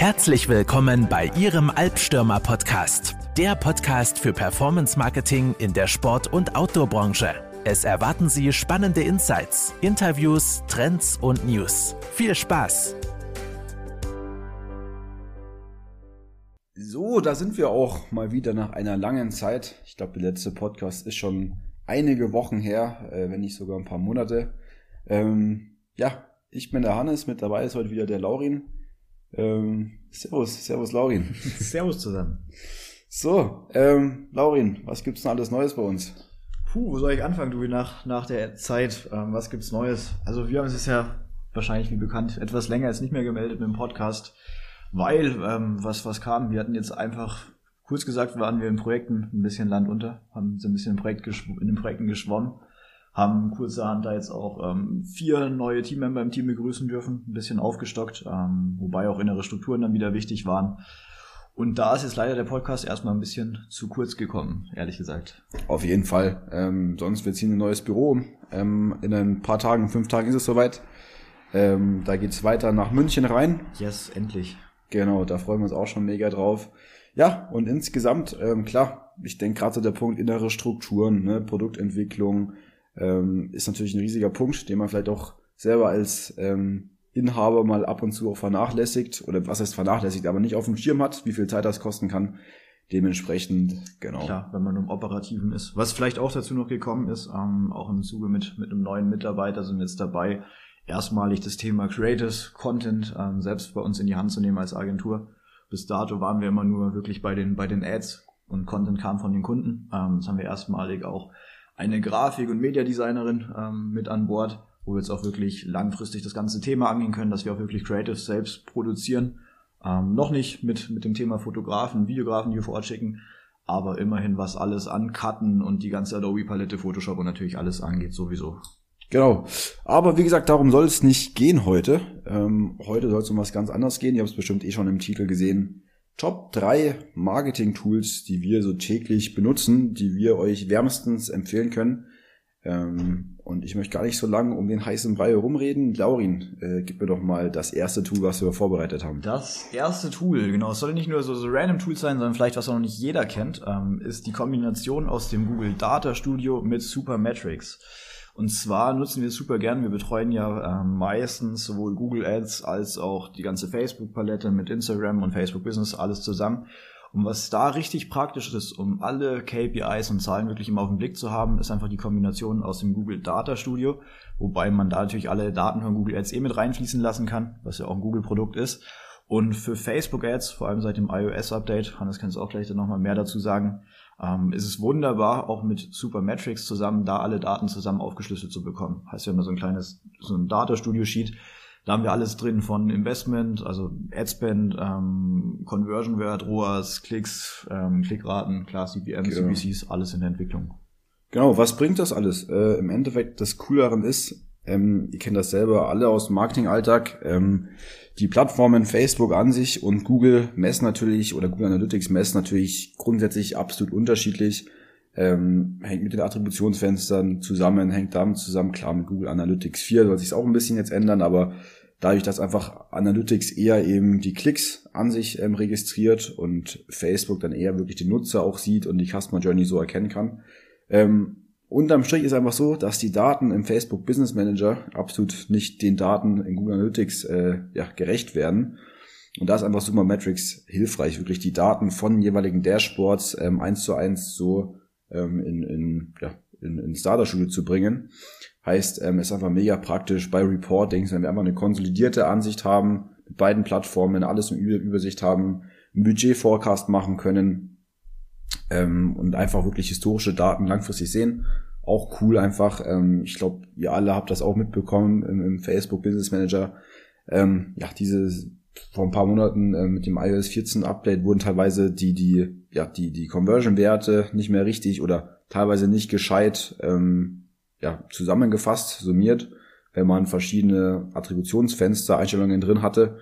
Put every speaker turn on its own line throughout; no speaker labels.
Herzlich willkommen bei Ihrem Albstürmer Podcast, der Podcast für Performance Marketing in der Sport- und Outdoor-Branche. Es erwarten Sie spannende Insights, Interviews, Trends und News. Viel Spaß!
So, da sind wir auch mal wieder nach einer langen Zeit. Ich glaube, der letzte Podcast ist schon einige Wochen her, äh, wenn nicht sogar ein paar Monate. Ähm, ja, ich bin der Hannes, mit dabei ist heute wieder der Laurin. Ähm, servus, servus Laurin.
servus zusammen.
So, ähm, Laurin, was gibt's denn alles Neues bei uns?
Puh, wo soll ich anfangen, du, nach, nach der Zeit? Ähm, was gibt's Neues? Also wir haben es ja wahrscheinlich wie bekannt etwas länger jetzt nicht mehr gemeldet mit dem Podcast, weil ähm, was, was kam, wir hatten jetzt einfach, kurz gesagt, waren wir in Projekten ein bisschen Land unter, haben so ein bisschen in, Projekt in den Projekten geschwommen haben kurzerhand da jetzt auch ähm, vier neue Teammember im Team begrüßen dürfen, ein bisschen aufgestockt, ähm, wobei auch innere Strukturen dann wieder wichtig waren. Und da ist jetzt leider der Podcast erstmal ein bisschen zu kurz gekommen, ehrlich gesagt.
Auf jeden Fall. Ähm, sonst wir ziehen ein neues Büro. Ähm, in ein paar Tagen, fünf Tagen ist es soweit. Ähm, da geht's weiter nach München rein.
Yes, endlich.
Genau, da freuen wir uns auch schon mega drauf. Ja, und insgesamt, ähm, klar, ich denke gerade so der Punkt innere Strukturen, ne, Produktentwicklung, ähm, ist natürlich ein riesiger Punkt, den man vielleicht auch selber als ähm, Inhaber mal ab und zu auch vernachlässigt oder was heißt vernachlässigt, aber nicht auf dem Schirm hat, wie viel Zeit das kosten kann. Dementsprechend, genau.
Klar, wenn man im Operativen ist. Was vielleicht auch dazu noch gekommen ist, ähm, auch im Zuge mit, mit einem neuen Mitarbeiter sind wir jetzt dabei, erstmalig das Thema Creators Content ähm, selbst bei uns in die Hand zu nehmen als Agentur. Bis dato waren wir immer nur wirklich bei den, bei den Ads und Content kam von den Kunden. Ähm, das haben wir erstmalig auch eine Grafik- und Mediadesignerin ähm, mit an Bord, wo wir jetzt auch wirklich langfristig das ganze Thema angehen können, dass wir auch wirklich Creatives selbst produzieren. Ähm, noch nicht mit, mit dem Thema Fotografen, Videografen, die wir vor Ort schicken, aber immerhin was alles an Cutten und die ganze Adobe-Palette, Photoshop und natürlich alles angeht sowieso.
Genau. Aber wie gesagt, darum soll es nicht gehen heute. Ähm, heute soll es um was ganz anderes gehen. Ihr habt es bestimmt eh schon im Titel gesehen. Top 3 Marketing-Tools, die wir so täglich benutzen, die wir euch wärmstens empfehlen können. Ähm, und ich möchte gar nicht so lange um den heißen Brei herumreden. Laurin, äh, gib mir doch mal das erste Tool, was wir vorbereitet haben.
Das erste Tool, genau, es soll nicht nur so, so random Tools sein, sondern vielleicht, was auch noch nicht jeder kennt, ähm, ist die Kombination aus dem Google Data Studio mit Supermetrics. Und zwar nutzen wir es super gern. Wir betreuen ja äh, meistens sowohl Google Ads als auch die ganze Facebook-Palette mit Instagram und Facebook Business, alles zusammen. Und was da richtig praktisch ist, um alle KPIs und Zahlen wirklich immer auf den Blick zu haben, ist einfach die Kombination aus dem Google Data Studio, wobei man da natürlich alle Daten von Google Ads eh mit reinfließen lassen kann, was ja auch ein Google-Produkt ist. Und für Facebook Ads, vor allem seit dem iOS-Update, Hannes kannst du auch gleich dann nochmal mehr dazu sagen, ähm, ist es wunderbar, auch mit Supermetrics zusammen, da alle Daten zusammen aufgeschlüsselt zu bekommen. Heißt, wir haben da so ein kleines, so ein Data Studio Sheet. Da haben wir alles drin von Investment, also Adspend, ähm, Conversion Wert, ROAS, Klicks, ähm, Klickraten, klar, CPMs, genau. CPCs, alles in der Entwicklung.
Genau, was bringt das alles? Äh, Im Endeffekt, das Coole daran ist, ähm, ihr kennt das selber alle aus dem Marketingalltag. Ähm, die Plattformen Facebook an sich und Google messen natürlich oder Google Analytics messen natürlich grundsätzlich absolut unterschiedlich. Ähm, hängt mit den Attributionsfenstern zusammen, hängt damit zusammen. Klar, mit Google Analytics 4 soll sich auch ein bisschen jetzt ändern, aber dadurch, dass einfach Analytics eher eben die Klicks an sich ähm, registriert und Facebook dann eher wirklich den Nutzer auch sieht und die Customer Journey so erkennen kann, ähm, Unterm Strich ist einfach so, dass die Daten im Facebook Business Manager absolut nicht den Daten in Google Analytics äh, ja, gerecht werden. Und da ist einfach Supermetrics hilfreich, wirklich die Daten von jeweiligen Dashboards ähm, eins zu eins so ähm, in, in, ja, in, in Starter Studio zu bringen. Heißt, ähm, ist einfach mega praktisch bei Reportings, wenn wir einfach eine konsolidierte Ansicht haben, mit beiden Plattformen alles in Übersicht haben, ein Budget-Forecast machen können, ähm, und einfach wirklich historische Daten langfristig sehen. Auch cool einfach. Ähm, ich glaube, ihr alle habt das auch mitbekommen im, im Facebook Business Manager. Ähm, ja, diese vor ein paar Monaten äh, mit dem iOS 14 Update wurden teilweise die die ja die die Conversion Werte nicht mehr richtig oder teilweise nicht gescheit ähm, ja zusammengefasst summiert, wenn man verschiedene Attributionsfenster Einstellungen drin hatte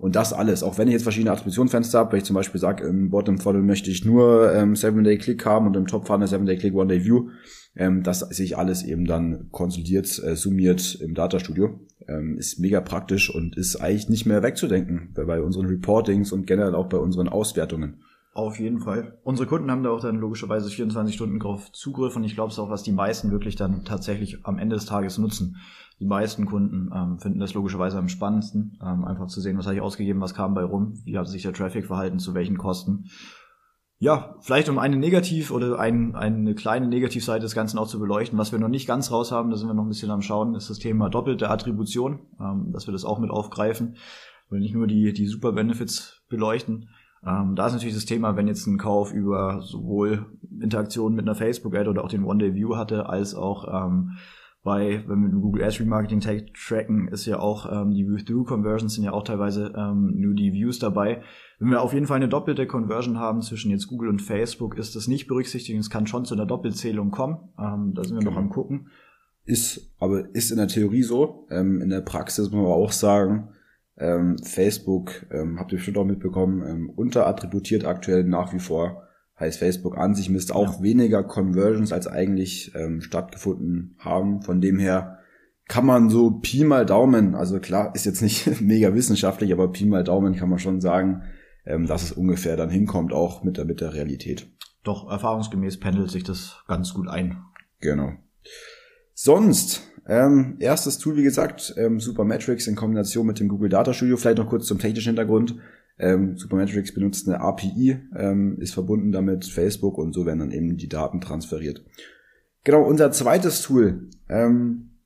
und das alles, auch wenn ich jetzt verschiedene Attributionsfenster habe, wenn ich zum Beispiel sage, im Bottom Funnel möchte ich nur ähm, 7-Day-Click haben und im Top Funnel 7-Day-Click, One-Day-View, ähm, das sich alles eben dann konsolidiert, äh, summiert im Datastudio. Ähm, ist mega praktisch und ist eigentlich nicht mehr wegzudenken bei, bei unseren Reportings und generell auch bei unseren Auswertungen.
Auf jeden Fall. Unsere Kunden haben da auch dann logischerweise 24 Stunden drauf Zugriff und ich glaube es auch, was die meisten wirklich dann tatsächlich am Ende des Tages nutzen. Die meisten Kunden ähm, finden das logischerweise am spannendsten, ähm, einfach zu sehen, was habe ich ausgegeben, was kam bei rum, wie hat sich der Traffic verhalten, zu welchen Kosten. Ja, vielleicht um eine Negativ- oder ein, eine kleine Negativseite des Ganzen auch zu beleuchten. Was wir noch nicht ganz raus haben, da sind wir noch ein bisschen am Schauen, ist das Thema doppelte Attribution, ähm, dass wir das auch mit aufgreifen. Wir nicht nur die, die Super Benefits beleuchten, ähm, da ist natürlich das Thema, wenn jetzt ein Kauf über sowohl Interaktionen mit einer Facebook-Ad oder auch den One-Day-View hatte, als auch ähm, bei, wenn wir Google Ads Remarketing Tag tracken, ist ja auch ähm, die View-Through-Conversions sind ja auch teilweise ähm, nur die Views dabei. Wenn wir auf jeden Fall eine doppelte Conversion haben zwischen jetzt Google und Facebook, ist das nicht berücksichtigt. Es kann schon zu einer Doppelzählung kommen. Ähm, da sind wir genau. noch am gucken.
Ist, aber ist in der Theorie so. Ähm, in der Praxis muss man aber auch sagen, ähm, Facebook, ähm, habt ihr bestimmt auch mitbekommen, ähm, unterattributiert aktuell nach wie vor. Heißt, Facebook an sich misst auch ja. weniger Conversions, als eigentlich ähm, stattgefunden haben. Von dem her kann man so Pi mal Daumen, also klar, ist jetzt nicht mega wissenschaftlich, aber Pi mal Daumen kann man schon sagen, ähm, dass es ungefähr dann hinkommt, auch mit der, mit der Realität.
Doch, erfahrungsgemäß pendelt sich das ganz gut ein.
Genau. Sonst, ähm, erstes Tool, wie gesagt, ähm, Supermetrics in Kombination mit dem Google Data Studio. Vielleicht noch kurz zum technischen Hintergrund. Ähm, Supermetrics benutzt eine API, ähm, ist verbunden damit Facebook und so werden dann eben die Daten transferiert. Genau, unser zweites Tool ähm,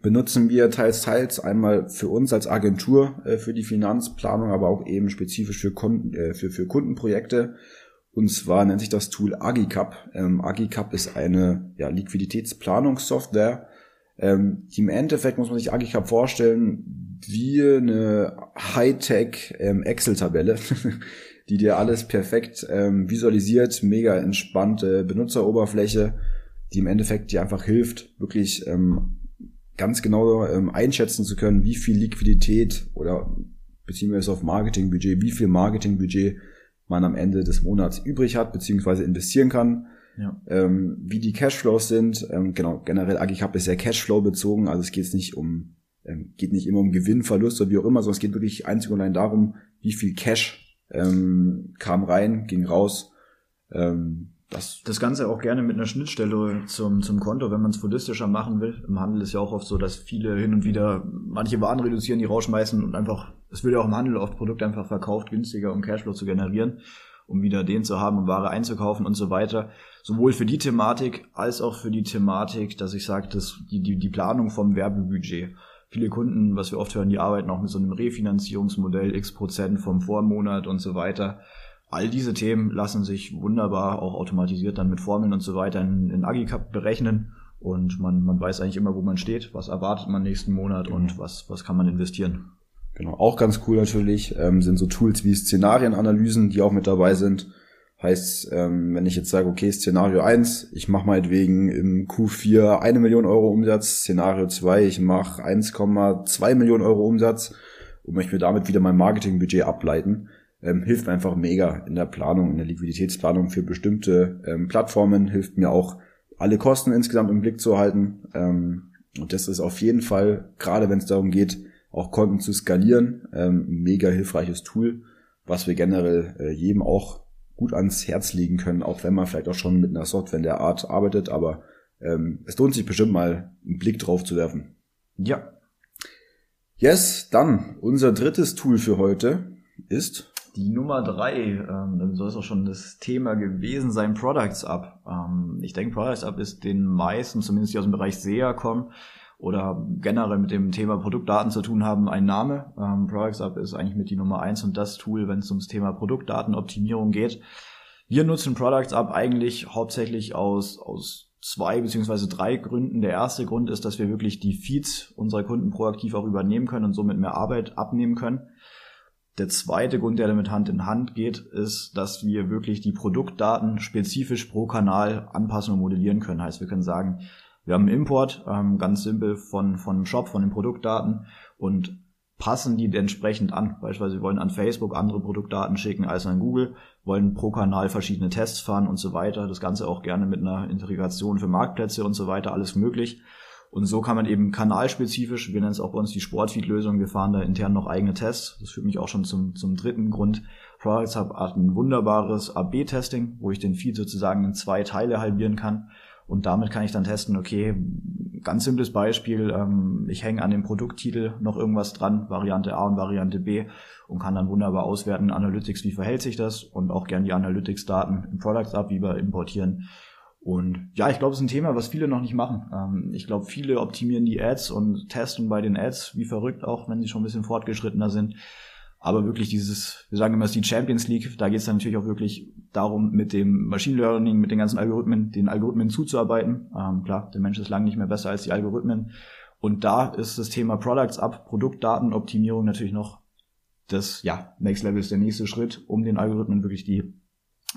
benutzen wir teils, teils einmal für uns als Agentur äh, für die Finanzplanung, aber auch eben spezifisch für, Kunden, äh, für, für Kundenprojekte. Und zwar nennt sich das Tool Agicap. Ähm, Agicap ist eine ja, Liquiditätsplanungssoftware, ähm, im Endeffekt muss man sich Agicap vorstellen wie eine Hightech ähm, Excel-Tabelle, die dir alles perfekt ähm, visualisiert, mega entspannte Benutzeroberfläche, die im Endeffekt dir einfach hilft, wirklich ähm, ganz genau ähm, einschätzen zu können, wie viel Liquidität oder es auf Marketingbudget, wie viel Marketingbudget man am Ende des Monats übrig hat, beziehungsweise investieren kann. Ja. Ähm, wie die Cashflows sind, ähm, genau, generell Agicap ist ja Cashflow bezogen, also es geht nicht um, ähm, geht nicht immer um Gewinn, Verlust oder wie auch immer, sondern es geht wirklich einzig und allein darum, wie viel Cash ähm, kam rein, ging raus. Ähm,
das, das Ganze auch gerne mit einer Schnittstelle zum, zum Konto, wenn man es holistischer machen will. Im Handel ist ja auch oft so, dass viele hin und wieder manche Waren reduzieren, die rausschmeißen und einfach, es wird ja auch im Handel oft Produkte einfach verkauft, günstiger, um Cashflow zu generieren, um wieder den zu haben, um Ware einzukaufen und so weiter. Sowohl für die Thematik als auch für die Thematik, dass ich sage, dass die, die, die Planung vom Werbebudget. Viele Kunden, was wir oft hören, die arbeiten auch mit so einem Refinanzierungsmodell, x Prozent vom Vormonat und so weiter All diese Themen lassen sich wunderbar auch automatisiert dann mit Formeln und so weiter in, in Agicap berechnen und man, man weiß eigentlich immer, wo man steht, was erwartet man nächsten Monat genau. und was, was kann man investieren.
Genau, auch ganz cool natürlich ähm, sind so Tools wie Szenarienanalysen, die auch mit dabei sind. Heißt, ähm, wenn ich jetzt sage, okay, Szenario 1, ich mache meinetwegen im Q4 eine Million Euro Umsatz, Szenario 2, ich mache 1,2 Millionen Euro Umsatz und möchte mir damit wieder mein Marketingbudget ableiten, ähm, hilft mir einfach mega in der Planung, in der Liquiditätsplanung für bestimmte ähm, Plattformen, hilft mir auch alle Kosten insgesamt im Blick zu halten. Ähm, und das ist auf jeden Fall, gerade wenn es darum geht, auch Konten zu skalieren, ähm, mega hilfreiches Tool, was wir generell äh, jedem auch gut ans Herz legen können, auch wenn man vielleicht auch schon mit einer Software in der Art arbeitet, aber ähm, es lohnt sich bestimmt mal einen Blick drauf zu werfen.
Ja.
Yes, dann unser drittes Tool für heute ist
die Nummer drei, ähm, dann soll es auch schon das Thema gewesen sein, Products Up. Ähm, ich denke, Products Up ist den meisten, zumindest die aus dem Bereich SEA kommen oder generell mit dem Thema Produktdaten zu tun haben, ein Name. Ähm, Products Up ist eigentlich mit die Nummer eins und das Tool, wenn es ums Thema Produktdatenoptimierung geht. Wir nutzen Products Up eigentlich hauptsächlich aus, aus zwei beziehungsweise drei Gründen. Der erste Grund ist, dass wir wirklich die Feeds unserer Kunden proaktiv auch übernehmen können und somit mehr Arbeit abnehmen können. Der zweite Grund, der damit Hand in Hand geht, ist, dass wir wirklich die Produktdaten spezifisch pro Kanal anpassen und modellieren können. Heißt, wir können sagen, wir haben einen Import, ähm, ganz simpel von, von dem Shop, von den Produktdaten und passen die entsprechend an. Beispielsweise wir wollen an Facebook andere Produktdaten schicken als an Google, wollen pro Kanal verschiedene Tests fahren und so weiter. Das Ganze auch gerne mit einer Integration für Marktplätze und so weiter, alles möglich. Und so kann man eben kanalspezifisch, wir nennen es auch bei uns die Sportfeed-Lösung, wir fahren da intern noch eigene Tests. Das führt mich auch schon zum, zum dritten Grund. Products Hub hat ein wunderbares AB-Testing, wo ich den Feed sozusagen in zwei Teile halbieren kann. Und damit kann ich dann testen, okay, ganz simples Beispiel, ähm, ich hänge an dem Produkttitel noch irgendwas dran, Variante A und Variante B und kann dann wunderbar auswerten, Analytics, wie verhält sich das und auch gern die Analytics-Daten im Products Hub, wie importieren und ja, ich glaube, es ist ein Thema, was viele noch nicht machen. Ähm, ich glaube, viele optimieren die Ads und testen bei den Ads wie verrückt, auch wenn sie schon ein bisschen fortgeschrittener sind. Aber wirklich dieses, wir sagen immer, es ist die Champions League, da geht es dann natürlich auch wirklich darum, mit dem Machine Learning, mit den ganzen Algorithmen, den Algorithmen zuzuarbeiten. Ähm, klar, der Mensch ist lange nicht mehr besser als die Algorithmen. Und da ist das Thema Products Up, Produktdatenoptimierung natürlich noch das, ja, Next Level ist der nächste Schritt, um den Algorithmen wirklich die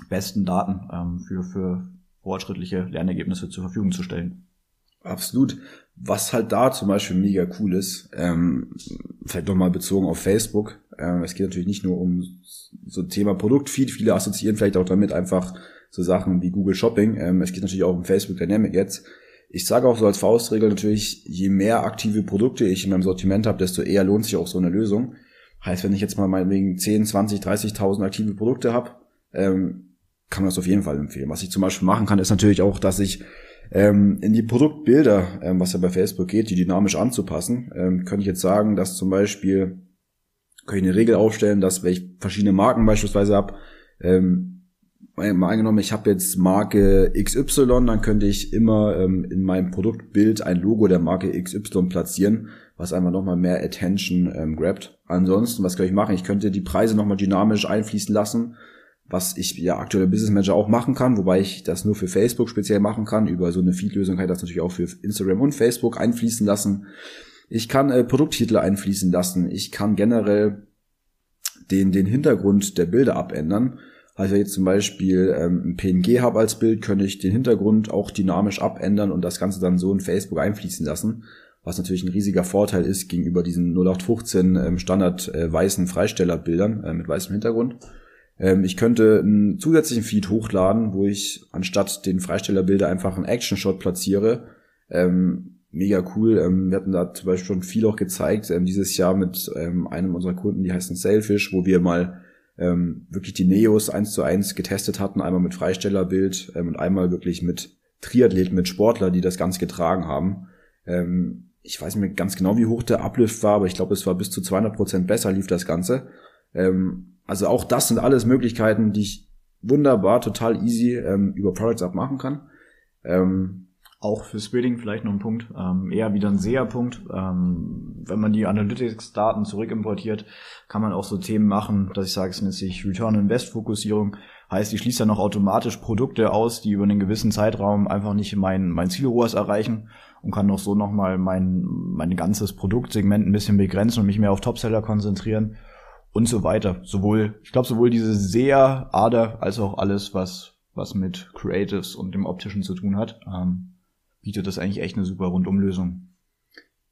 besten Daten ähm, für, für fortschrittliche Lernergebnisse zur Verfügung zu stellen.
Absolut. Was halt da zum Beispiel mega cool ist, ähm, vielleicht nochmal bezogen auf Facebook, ähm, es geht natürlich nicht nur um so Thema Produktfeed, viele assoziieren vielleicht auch damit einfach so Sachen wie Google Shopping, ähm, es geht natürlich auch um Facebook Dynamic jetzt. Ich sage auch so als Faustregel natürlich, je mehr aktive Produkte ich in meinem Sortiment habe, desto eher lohnt sich auch so eine Lösung. Heißt, wenn ich jetzt mal meinetwegen 10, 20, 30.000 aktive Produkte habe, ähm, kann man das auf jeden Fall empfehlen. Was ich zum Beispiel machen kann, ist natürlich auch, dass ich ähm, in die Produktbilder, ähm, was ja bei Facebook geht, die dynamisch anzupassen, ähm, könnte ich jetzt sagen, dass zum Beispiel, kann ich eine Regel aufstellen, dass wenn ich verschiedene Marken beispielsweise habe, ähm, mal angenommen, ich habe jetzt Marke XY, dann könnte ich immer ähm, in meinem Produktbild ein Logo der Marke XY platzieren, was einfach nochmal mehr Attention ähm, grabt. Ansonsten, was kann ich machen? Ich könnte die Preise nochmal dynamisch einfließen lassen was ich ja aktuell im Business Manager auch machen kann, wobei ich das nur für Facebook speziell machen kann. Über so eine Feed-Lösung kann ich das natürlich auch für Instagram und Facebook einfließen lassen. Ich kann äh, Produkttitel einfließen lassen. Ich kann generell den, den Hintergrund der Bilder abändern. Also jetzt zum Beispiel ähm, ein PNG habe als Bild, könnte ich den Hintergrund auch dynamisch abändern und das Ganze dann so in Facebook einfließen lassen. Was natürlich ein riesiger Vorteil ist gegenüber diesen 0815 ähm, Standard äh, weißen Freistellerbildern äh, mit weißem Hintergrund. Ähm, ich könnte einen zusätzlichen Feed hochladen, wo ich anstatt den Freistellerbilder einfach einen Action-Shot platziere. Ähm, mega cool. Ähm, wir hatten da zum Beispiel schon viel auch gezeigt, ähm, dieses Jahr mit ähm, einem unserer Kunden, die heißen Sailfish, wo wir mal ähm, wirklich die Neos eins zu eins getestet hatten, einmal mit Freistellerbild und einmal wirklich mit Triathleten, mit Sportler, die das Ganze getragen haben. Ich weiß nicht mehr ganz genau, wie hoch der Uplift war, aber ich glaube, es war bis zu 200 Prozent besser lief das Ganze. Ähm, also auch das sind alles Möglichkeiten, die ich wunderbar, total easy ähm, über Products Up machen kann.
Ähm, auch für Splitting vielleicht noch ein Punkt, ähm, eher wieder ein SEA-Punkt. Ähm, wenn man die Analytics-Daten zurückimportiert, kann man auch so Themen machen, dass ich sage, es nennt sich Return-Invest-Fokussierung. Heißt, ich schließe dann noch automatisch Produkte aus, die über einen gewissen Zeitraum einfach nicht mein, mein Zielrohrs erreichen und kann noch so nochmal mein, mein ganzes Produktsegment ein bisschen begrenzen und mich mehr auf Topseller konzentrieren und so weiter. Sowohl, ich glaube, sowohl diese sehr Ader als auch alles, was, was mit Creatives und dem Optischen zu tun hat, ähm, bietet das eigentlich echt eine super Rundumlösung.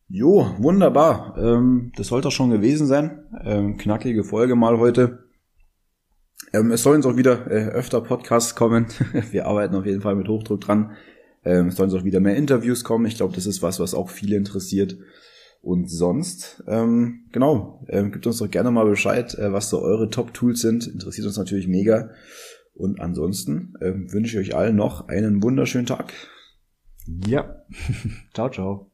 Jo, wunderbar. Ähm, das sollte auch schon gewesen sein. Ähm, knackige Folge mal heute. Ähm, es sollen uns auch wieder äh, öfter Podcasts kommen. Wir arbeiten auf jeden Fall mit Hochdruck dran. Ähm, es sollen auch wieder mehr Interviews kommen. Ich glaube, das ist was, was auch viele interessiert. Und sonst, ähm, genau, ähm, gibt uns doch gerne mal Bescheid, äh, was so eure Top-Tools sind. Interessiert uns natürlich mega. Und ansonsten ähm, wünsche ich euch allen noch einen wunderschönen Tag.
Ja. ciao, ciao.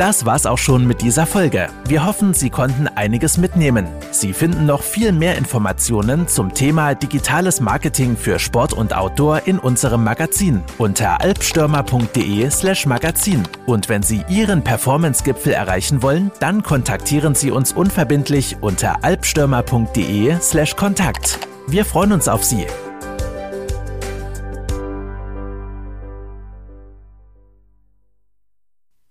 Das war's auch schon mit dieser Folge. Wir hoffen, Sie konnten einiges mitnehmen. Sie finden noch viel mehr Informationen zum Thema digitales Marketing für Sport und Outdoor in unserem Magazin unter alpstürmer.de/slash Magazin. Und wenn Sie Ihren Performance-Gipfel erreichen wollen, dann kontaktieren Sie uns unverbindlich unter alpstürmer.de/slash Kontakt. Wir freuen uns auf Sie.